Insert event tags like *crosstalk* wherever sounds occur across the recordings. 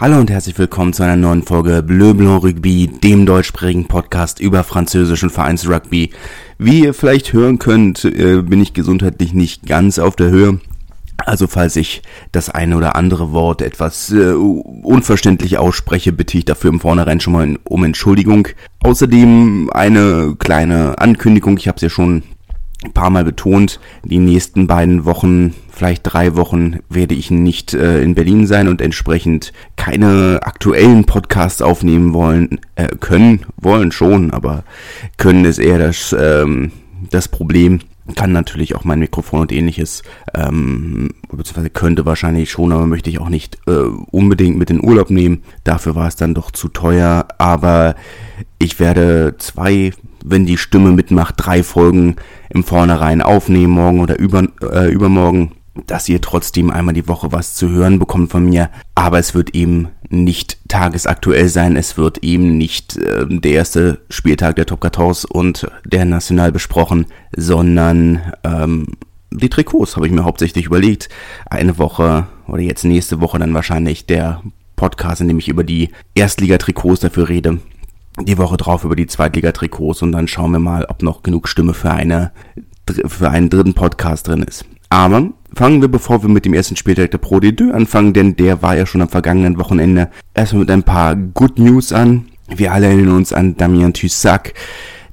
Hallo und herzlich willkommen zu einer neuen Folge Bleu Blanc Rugby, dem deutschsprachigen Podcast über französischen Vereinsrugby. Wie ihr vielleicht hören könnt, äh, bin ich gesundheitlich nicht ganz auf der Höhe. Also falls ich das eine oder andere Wort etwas äh, unverständlich ausspreche, bitte ich dafür im Vornherein schon mal um Entschuldigung. Außerdem eine kleine Ankündigung, ich habe es ja schon ein paar Mal betont, die nächsten beiden Wochen, vielleicht drei Wochen, werde ich nicht äh, in Berlin sein und entsprechend keine aktuellen Podcasts aufnehmen wollen, äh, können, wollen schon, aber können ist eher das, ähm, das Problem. Kann natürlich auch mein Mikrofon und ähnliches, ähm, beziehungsweise könnte wahrscheinlich schon, aber möchte ich auch nicht äh, unbedingt mit in Urlaub nehmen. Dafür war es dann doch zu teuer, aber ich werde zwei wenn die Stimme mitmacht, drei Folgen im Vornherein aufnehmen, morgen oder über, äh, übermorgen, dass ihr trotzdem einmal die Woche was zu hören bekommt von mir. Aber es wird eben nicht tagesaktuell sein. Es wird eben nicht äh, der erste Spieltag der Top 14 und der National besprochen, sondern ähm, die Trikots habe ich mir hauptsächlich überlegt. Eine Woche oder jetzt nächste Woche dann wahrscheinlich der Podcast, in dem ich über die Erstligatrikots dafür rede die Woche drauf über die Zweitliga-Trikots und dann schauen wir mal, ob noch genug Stimme für eine für einen dritten Podcast drin ist. Aber fangen wir, bevor wir mit dem ersten Spieltag der Pro D2 anfangen, denn der war ja schon am vergangenen Wochenende, erstmal mit ein paar Good News an. Wir alle erinnern uns an Damien Tussac,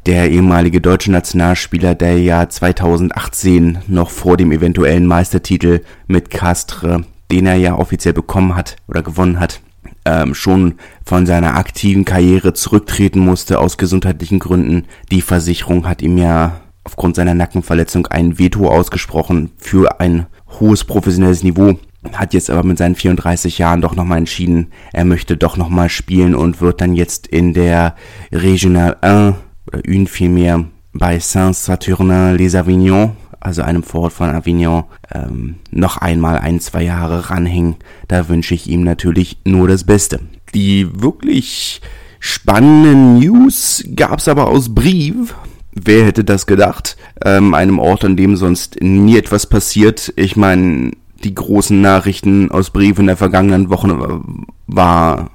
der ehemalige deutsche Nationalspieler, der ja 2018 noch vor dem eventuellen Meistertitel mit Castre, den er ja offiziell bekommen hat oder gewonnen hat, ähm, schon von seiner aktiven Karriere zurücktreten musste aus gesundheitlichen Gründen. Die Versicherung hat ihm ja aufgrund seiner Nackenverletzung ein Veto ausgesprochen für ein hohes professionelles Niveau. Hat jetzt aber mit seinen 34 Jahren doch nochmal entschieden, er möchte doch nochmal spielen und wird dann jetzt in der Regional 1 oder une vielmehr bei Saint-Saturnin-les-Avignon also einem Vorort von Avignon, ähm, noch einmal ein, zwei Jahre ranhängen. Da wünsche ich ihm natürlich nur das Beste. Die wirklich spannenden News gab's aber aus Brief. Wer hätte das gedacht? Ähm, einem Ort, an dem sonst nie etwas passiert. Ich meine, die großen Nachrichten aus Brief in der vergangenen Woche war,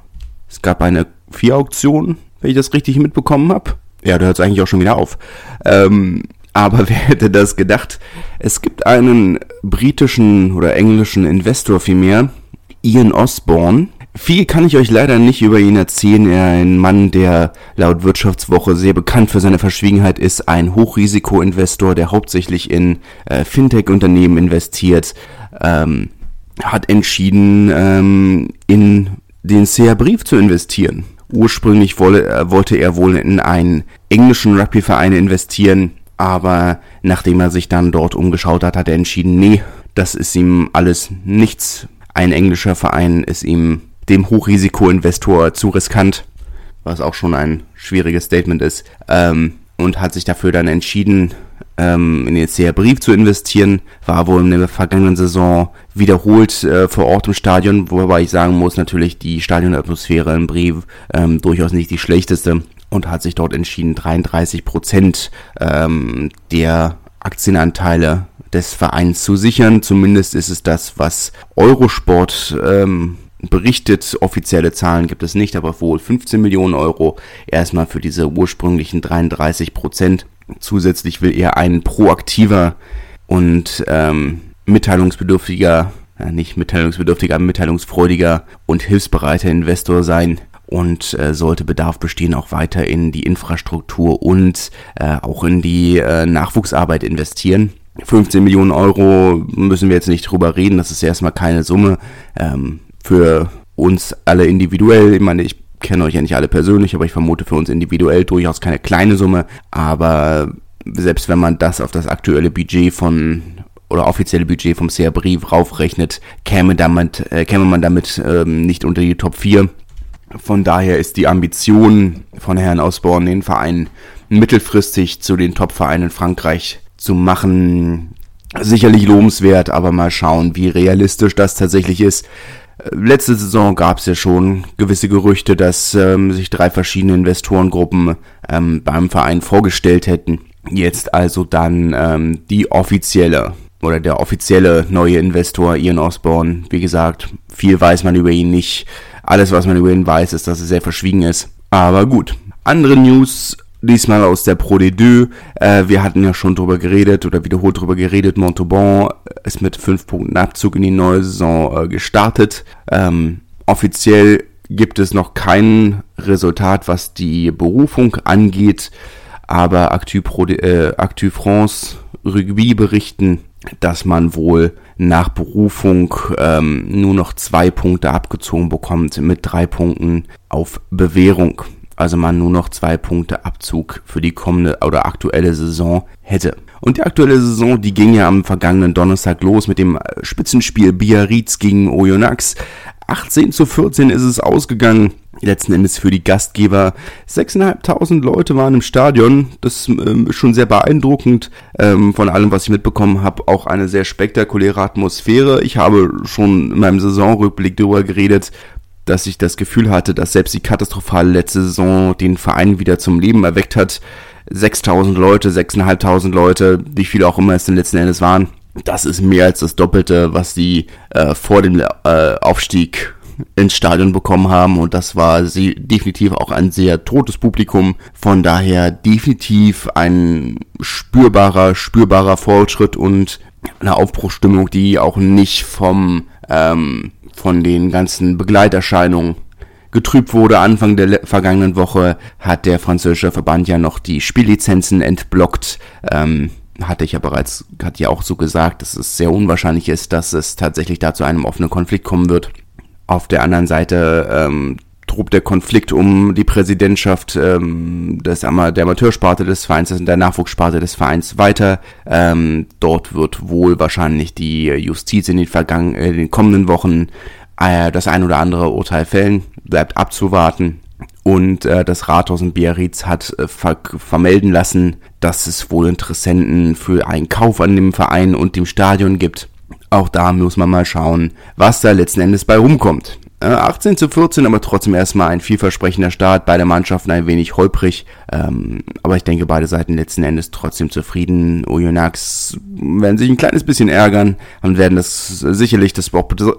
es gab eine Vier-Auktion, wenn ich das richtig mitbekommen habe. Ja, da hört es eigentlich auch schon wieder auf. Ähm, aber *laughs* wer hätte das gedacht? Es gibt einen britischen oder englischen Investor vielmehr, Ian Osborne. Viel kann ich euch leider nicht über ihn erzählen. Er ein Mann, der laut Wirtschaftswoche sehr bekannt für seine Verschwiegenheit ist, ein Hochrisikoinvestor, der hauptsächlich in äh, Fintech-Unternehmen investiert, ähm, hat entschieden, ähm, in den CR-Brief zu investieren. Ursprünglich wolle, äh, wollte er wohl in einen englischen Rugby-Verein investieren, aber nachdem er sich dann dort umgeschaut hat, hat er entschieden, nee, das ist ihm alles nichts. Ein englischer Verein ist ihm dem Hochrisikoinvestor zu riskant, was auch schon ein schwieriges Statement ist, ähm, und hat sich dafür dann entschieden, ähm, in den CR-Brief zu investieren. War wohl in der vergangenen Saison wiederholt äh, vor Ort im Stadion, wobei ich sagen muss, natürlich die Stadionatmosphäre im Brief ähm, durchaus nicht die schlechteste und hat sich dort entschieden, 33 Prozent ähm, der Aktienanteile des Vereins zu sichern. Zumindest ist es das, was Eurosport ähm, berichtet. Offizielle Zahlen gibt es nicht, aber wohl 15 Millionen Euro erstmal für diese ursprünglichen 33 Prozent. Zusätzlich will er ein proaktiver und ähm, mitteilungsbedürftiger, ja, nicht mitteilungsbedürftiger, mitteilungsfreudiger und hilfsbereiter Investor sein und äh, sollte Bedarf bestehen, auch weiter in die Infrastruktur und äh, auch in die äh, Nachwuchsarbeit investieren. 15 Millionen Euro müssen wir jetzt nicht drüber reden, das ist erstmal keine Summe ähm, für uns alle individuell. Ich meine, ich kenne euch ja nicht alle persönlich, aber ich vermute für uns individuell durchaus keine kleine Summe. Aber selbst wenn man das auf das aktuelle Budget von oder offizielle Budget vom CR Brief raufrechnet, käme, damit, äh, käme man damit ähm, nicht unter die Top 4. Von daher ist die Ambition von Herrn Osborne, den Verein mittelfristig zu den Top-Vereinen in Frankreich zu machen, sicherlich lobenswert, aber mal schauen, wie realistisch das tatsächlich ist. Letzte Saison gab es ja schon gewisse Gerüchte, dass ähm, sich drei verschiedene Investorengruppen ähm, beim Verein vorgestellt hätten. Jetzt also dann ähm, die offizielle oder der offizielle neue Investor Ian Osborne. Wie gesagt, viel weiß man über ihn nicht Alles, was man über ihn weiß, ist, dass er sehr verschwiegen ist. Aber gut. Andere News diesmal aus der Pro D2. Äh, wir hatten ja schon drüber geredet oder wiederholt drüber geredet. Montauban ist mit fünf Punkten Abzug in die neue Saison äh, gestartet. Ähm, offiziell gibt es noch kein Resultat, was die Berufung angeht, aber Actu, Pro, äh, Actu France Rugby berichten, dass man wohl nach Berufung ähm, nur noch zwei Punkte abgezogen bekommt mit drei Punkten auf Bewährung. Also man nur noch zwei Punkte Abzug für die kommende oder aktuelle Saison hätte. Und die aktuelle Saison, die ging ja am vergangenen Donnerstag los mit dem Spitzenspiel Biarritz gegen Oyonnax. 18 zu 14 ist es ausgegangen. Letzten Endes für die Gastgeber. 6.500 Leute waren im Stadion. Das ähm, ist schon sehr beeindruckend. Ähm, von allem, was ich mitbekommen habe, auch eine sehr spektakuläre Atmosphäre. Ich habe schon in meinem Saisonrückblick darüber geredet, dass ich das Gefühl hatte, dass selbst die katastrophale letzte Saison den Verein wieder zum Leben erweckt hat. 6000 Leute, 6500 Leute, wie viele auch immer es denn letzten Endes waren. Das ist mehr als das Doppelte, was die äh, vor dem äh, Aufstieg ins Stadion bekommen haben und das war sie definitiv auch ein sehr totes Publikum. Von daher definitiv ein spürbarer, spürbarer Fortschritt und eine Aufbruchstimmung, die auch nicht vom ähm, von den ganzen Begleiterscheinungen getrübt wurde. Anfang der vergangenen Woche hat der französische Verband ja noch die Spiellizenzen entblockt. Ähm, hatte ich ja bereits, hat ja auch so gesagt, dass es sehr unwahrscheinlich ist, dass es tatsächlich da zu einem offenen Konflikt kommen wird. Auf der anderen Seite ähm, tobt der Konflikt um die Präsidentschaft ähm, des der Amateursparte des Vereins, der Nachwuchssparte des Vereins weiter. Ähm, dort wird wohl wahrscheinlich die Justiz in den, vergangen, äh, den kommenden Wochen äh, das ein oder andere Urteil fällen. Bleibt abzuwarten. Und äh, das Rathaus in Biarritz hat äh, ver vermelden lassen, dass es wohl Interessenten für einen Kauf an dem Verein und dem Stadion gibt. Auch da muss man mal schauen, was da letzten Endes bei rumkommt. 18 äh, zu 14, aber trotzdem erstmal ein vielversprechender Start. Beide Mannschaften ein wenig holprig. Ähm, aber ich denke, beide Seiten letzten Endes trotzdem zufrieden. Oyonnax werden sich ein kleines bisschen ärgern und werden das sicherlich das,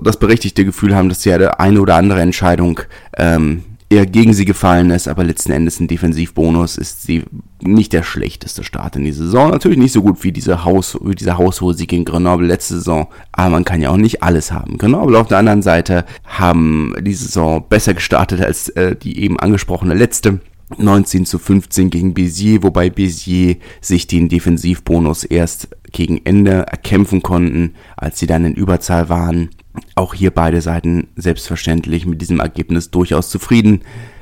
das berechtigte Gefühl haben, dass sie eine oder andere Entscheidung ähm, eher gegen sie gefallen ist, aber letzten Endes ein Defensivbonus ist sie nicht der schlechteste Start in die Saison. Natürlich nicht so gut wie diese Haus, wie dieser haushohe Sieg in Grenoble letzte Saison, aber man kann ja auch nicht alles haben. Grenoble auf der anderen Seite haben die Saison besser gestartet als äh, die eben angesprochene letzte. 19 zu 15 gegen Bézier, wobei Bézier sich den Defensivbonus erst gegen Ende erkämpfen konnten, als sie dann in Überzahl waren. Auch hier beide Seiten selbstverständlich mit diesem Ergebnis durchaus zufrieden.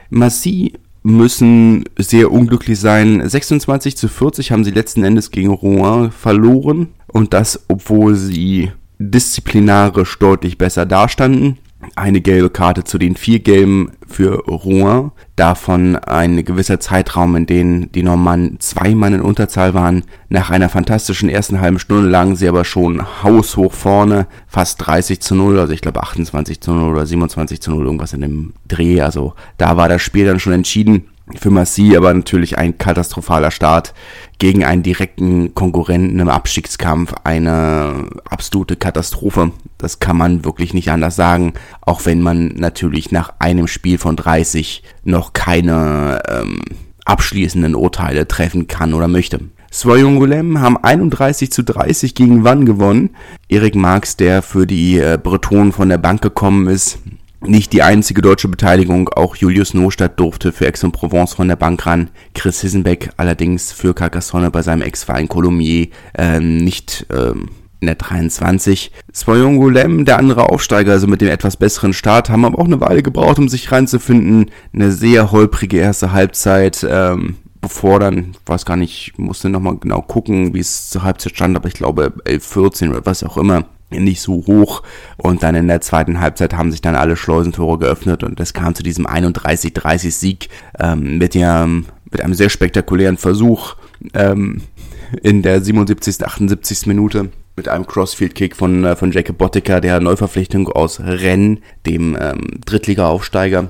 Massi müssen sehr unglücklich sein. 26 zu 40 haben sie letzten Endes gegen Rouen verloren und das, obwohl sie disziplinarisch deutlich besser dastanden eine gelbe Karte zu den vier gelben für Rouen. Davon ein gewisser Zeitraum, in dem die Normannen zwei Mann in Unterzahl waren. Nach einer fantastischen ersten halben Stunde lagen sie aber schon haushoch vorne, fast 30 zu 0, also ich glaube 28 zu 0 oder 27 zu 0, irgendwas in dem Dreh. Also da war das Spiel dann schon entschieden für Massi aber natürlich ein katastrophaler Start gegen einen direkten Konkurrenten im Abstiegskampf. Eine absolute Katastrophe. Das kann man wirklich nicht anders sagen. Auch wenn man natürlich nach einem Spiel von 30 noch keine ähm, abschließenden Urteile treffen kann oder möchte. Soyongulem haben 31 zu 30 gegen Wann gewonnen. Erik Marx, der für die äh, Bretonen von der Bank gekommen ist, nicht die einzige deutsche Beteiligung, auch Julius Nostadt durfte für Aix-en-Provence von der Bank ran. Chris Hissenbeck allerdings für Carcassonne bei seinem Ex-Verein Colomiers ähm, nicht ähm, in der 23. Soyon Golem, der andere Aufsteiger, also mit dem etwas besseren Start, haben aber auch eine Weile gebraucht, um sich reinzufinden. Eine sehr holprige erste Halbzeit, ähm, bevor dann, weiß gar nicht, musste nochmal genau gucken, wie es zur Halbzeit stand, aber ich glaube 11, 14 oder was auch immer nicht so hoch und dann in der zweiten Halbzeit haben sich dann alle Schleusentore geöffnet und es kam zu diesem 31-30 Sieg ähm, mit, der, mit einem sehr spektakulären Versuch ähm, in der 77. 78. Minute mit einem Crossfield-Kick von, äh, von Jacob Botticker, der Neuverpflichtung aus Rennes, dem ähm, Drittliga-Aufsteiger,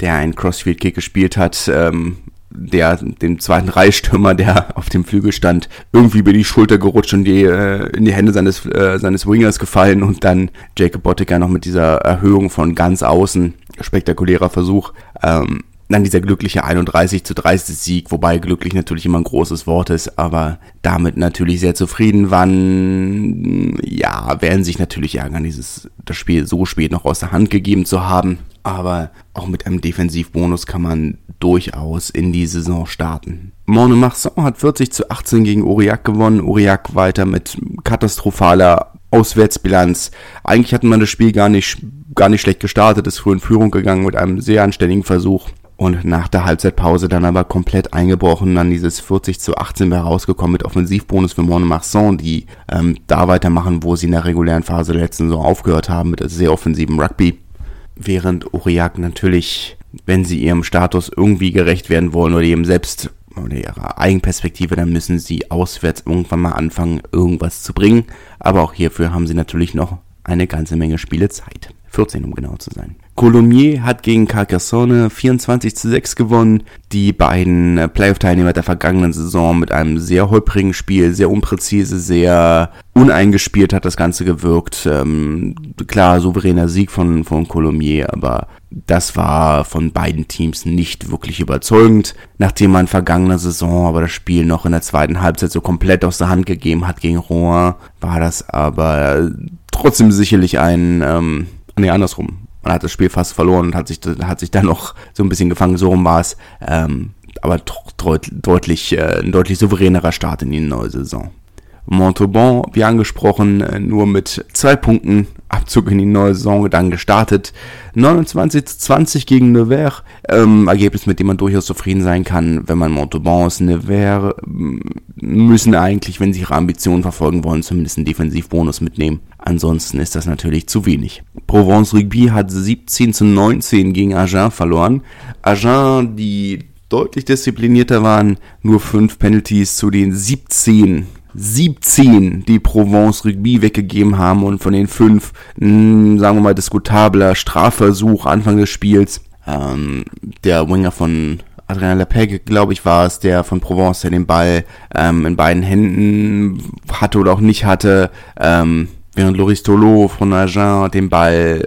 der einen Crossfield-Kick gespielt hat, ähm, der dem zweiten Reihstürmer, der auf dem Flügel stand, irgendwie über die Schulter gerutscht und die, äh, in die Hände seines, äh, seines Wingers gefallen und dann Jacob Bottiger noch mit dieser Erhöhung von ganz außen spektakulärer Versuch. Ähm, dann dieser glückliche 31 zu 30 Sieg, wobei glücklich natürlich immer ein großes Wort ist, aber damit natürlich sehr zufrieden waren. Ja, werden sich natürlich ärgern, dieses, das Spiel so spät noch aus der Hand gegeben zu haben. Aber auch mit einem Defensivbonus kann man durchaus in die Saison starten. Monemarsan hat 40 zu 18 gegen Aurillac gewonnen. Aurillac weiter mit katastrophaler Auswärtsbilanz. Eigentlich hat man das Spiel gar nicht, gar nicht schlecht gestartet, ist früh in Führung gegangen mit einem sehr anständigen Versuch und nach der Halbzeitpause dann aber komplett eingebrochen, dann dieses 40 zu 18 wäre rausgekommen mit Offensivbonus für Montmarsan, die ähm, da weitermachen, wo sie in der regulären Phase der letzten Saison aufgehört haben mit sehr offensiven Rugby. Während Aurillac natürlich, wenn sie ihrem Status irgendwie gerecht werden wollen oder ihrem Selbst oder ihrer Eigenperspektive, dann müssen sie auswärts irgendwann mal anfangen, irgendwas zu bringen. Aber auch hierfür haben sie natürlich noch eine ganze Menge Spielezeit. 14, um genau zu sein. Colomiers hat gegen Carcassonne 24 zu 6 gewonnen. Die beiden äh, Playoff-Teilnehmer der vergangenen Saison mit einem sehr holprigen Spiel, sehr unpräzise, sehr uneingespielt hat das Ganze gewirkt. Ähm, klar, souveräner Sieg von, von Colomiers, aber das war von beiden Teams nicht wirklich überzeugend. Nachdem man vergangene Saison aber das Spiel noch in der zweiten Halbzeit so komplett aus der Hand gegeben hat gegen Rouen, war das aber trotzdem sicherlich ein, ähm, nee, andersrum man hat das Spiel fast verloren und hat sich, hat sich dann noch so ein bisschen gefangen, so rum war es. Ähm, aber deut, deutlich, äh, ein deutlich souveränerer Start in die neue Saison. Montauban, wie angesprochen, nur mit zwei Punkten Abzug in die neue Saison dann gestartet. 29 zu 20 gegen Nevers. Ähm, Ergebnis, mit dem man durchaus zufrieden sein kann, wenn man Montauban ist. Nevers mm, müssen eigentlich, wenn sie ihre Ambitionen verfolgen wollen, zumindest einen Defensivbonus mitnehmen. Ansonsten ist das natürlich zu wenig. Provence Rugby hat 17 zu 19 gegen Agen verloren. Agen, die deutlich disziplinierter waren, nur 5 Penalties zu den 17 17, die Provence Rugby weggegeben haben und von den fünf, mh, hm, sagen wir mal, diskutabler Strafversuch Anfang des Spiels. Ähm, der Winger von Adrien Lepeg, glaube ich, war es, der von Provence, der den Ball ähm, in beiden Händen hatte oder auch nicht hatte, ähm, während Loris Tolo von Agen den Ball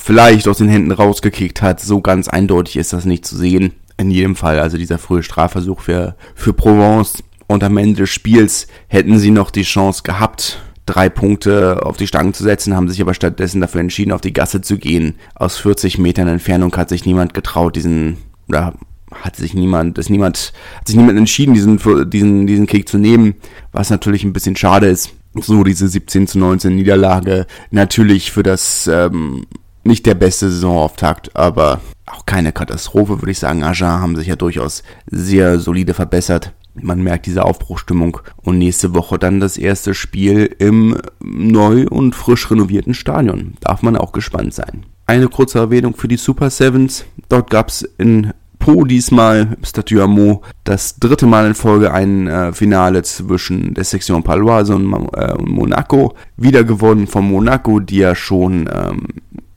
vielleicht aus den Händen rausgekickt hat. So ganz eindeutig ist das nicht zu sehen. In jedem Fall, also dieser frühe Strafversuch für, für Provence und am Ende des Spiels hätten sie noch die Chance gehabt, drei Punkte auf die Stangen zu setzen, haben sich aber stattdessen dafür entschieden, auf die Gasse zu gehen. Aus 40 Metern Entfernung hat sich niemand getraut, diesen, oder hat sich niemand, ist niemand, hat sich niemand entschieden, diesen, diesen, diesen Kick zu nehmen, was natürlich ein bisschen schade ist. So diese 17 zu 19 Niederlage. Natürlich für das, ähm, nicht der beste Saisonauftakt, aber auch keine Katastrophe, würde ich sagen. Agen haben sich ja durchaus sehr solide verbessert. Man merkt diese Aufbruchstimmung. Und nächste Woche dann das erste Spiel im neu und frisch renovierten Stadion. Darf man auch gespannt sein. Eine kurze Erwähnung für die Super Sevens. Dort gab es in Po diesmal, Statue Amo, das dritte Mal in Folge ein äh, Finale zwischen der Section Paloise und äh, Monaco. Wieder gewonnen von Monaco, die ja schon ähm,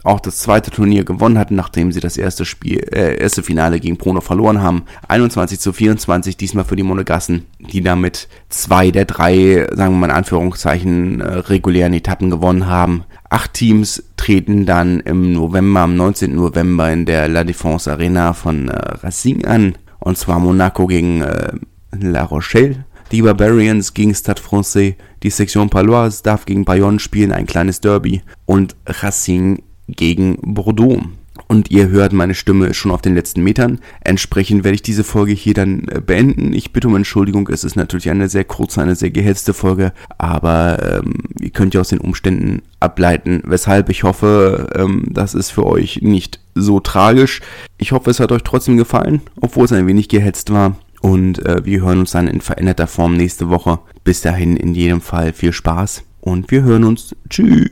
auch das zweite Turnier gewonnen hatten, nachdem sie das erste Spiel, äh, erste Finale gegen Prono verloren haben. 21 zu 24 diesmal für die Monegassen, die damit zwei der drei, sagen wir mal in Anführungszeichen, äh, regulären Etappen gewonnen haben. Acht Teams treten dann im November, am 19. November in der La Défense Arena von äh, Racing an. Und zwar Monaco gegen äh, La Rochelle. Die Barbarians gegen Stade Francais, die Section Paloise darf gegen Bayonne spielen, ein kleines Derby. Und Racing gegen Bordeaux. Und ihr hört, meine Stimme schon auf den letzten Metern. Entsprechend werde ich diese Folge hier dann äh, beenden. Ich bitte um Entschuldigung, es ist natürlich eine sehr kurze, eine sehr gehetzte Folge, aber ähm, ihr könnt ja aus den Umständen ableiten, weshalb ich hoffe, ähm, das ist für euch nicht so tragisch. Ich hoffe, es hat euch trotzdem gefallen, obwohl es ein wenig gehetzt war. Und äh, wir hören uns dann in veränderter Form nächste Woche. Bis dahin in jedem Fall viel Spaß und wir hören uns. Tschüss.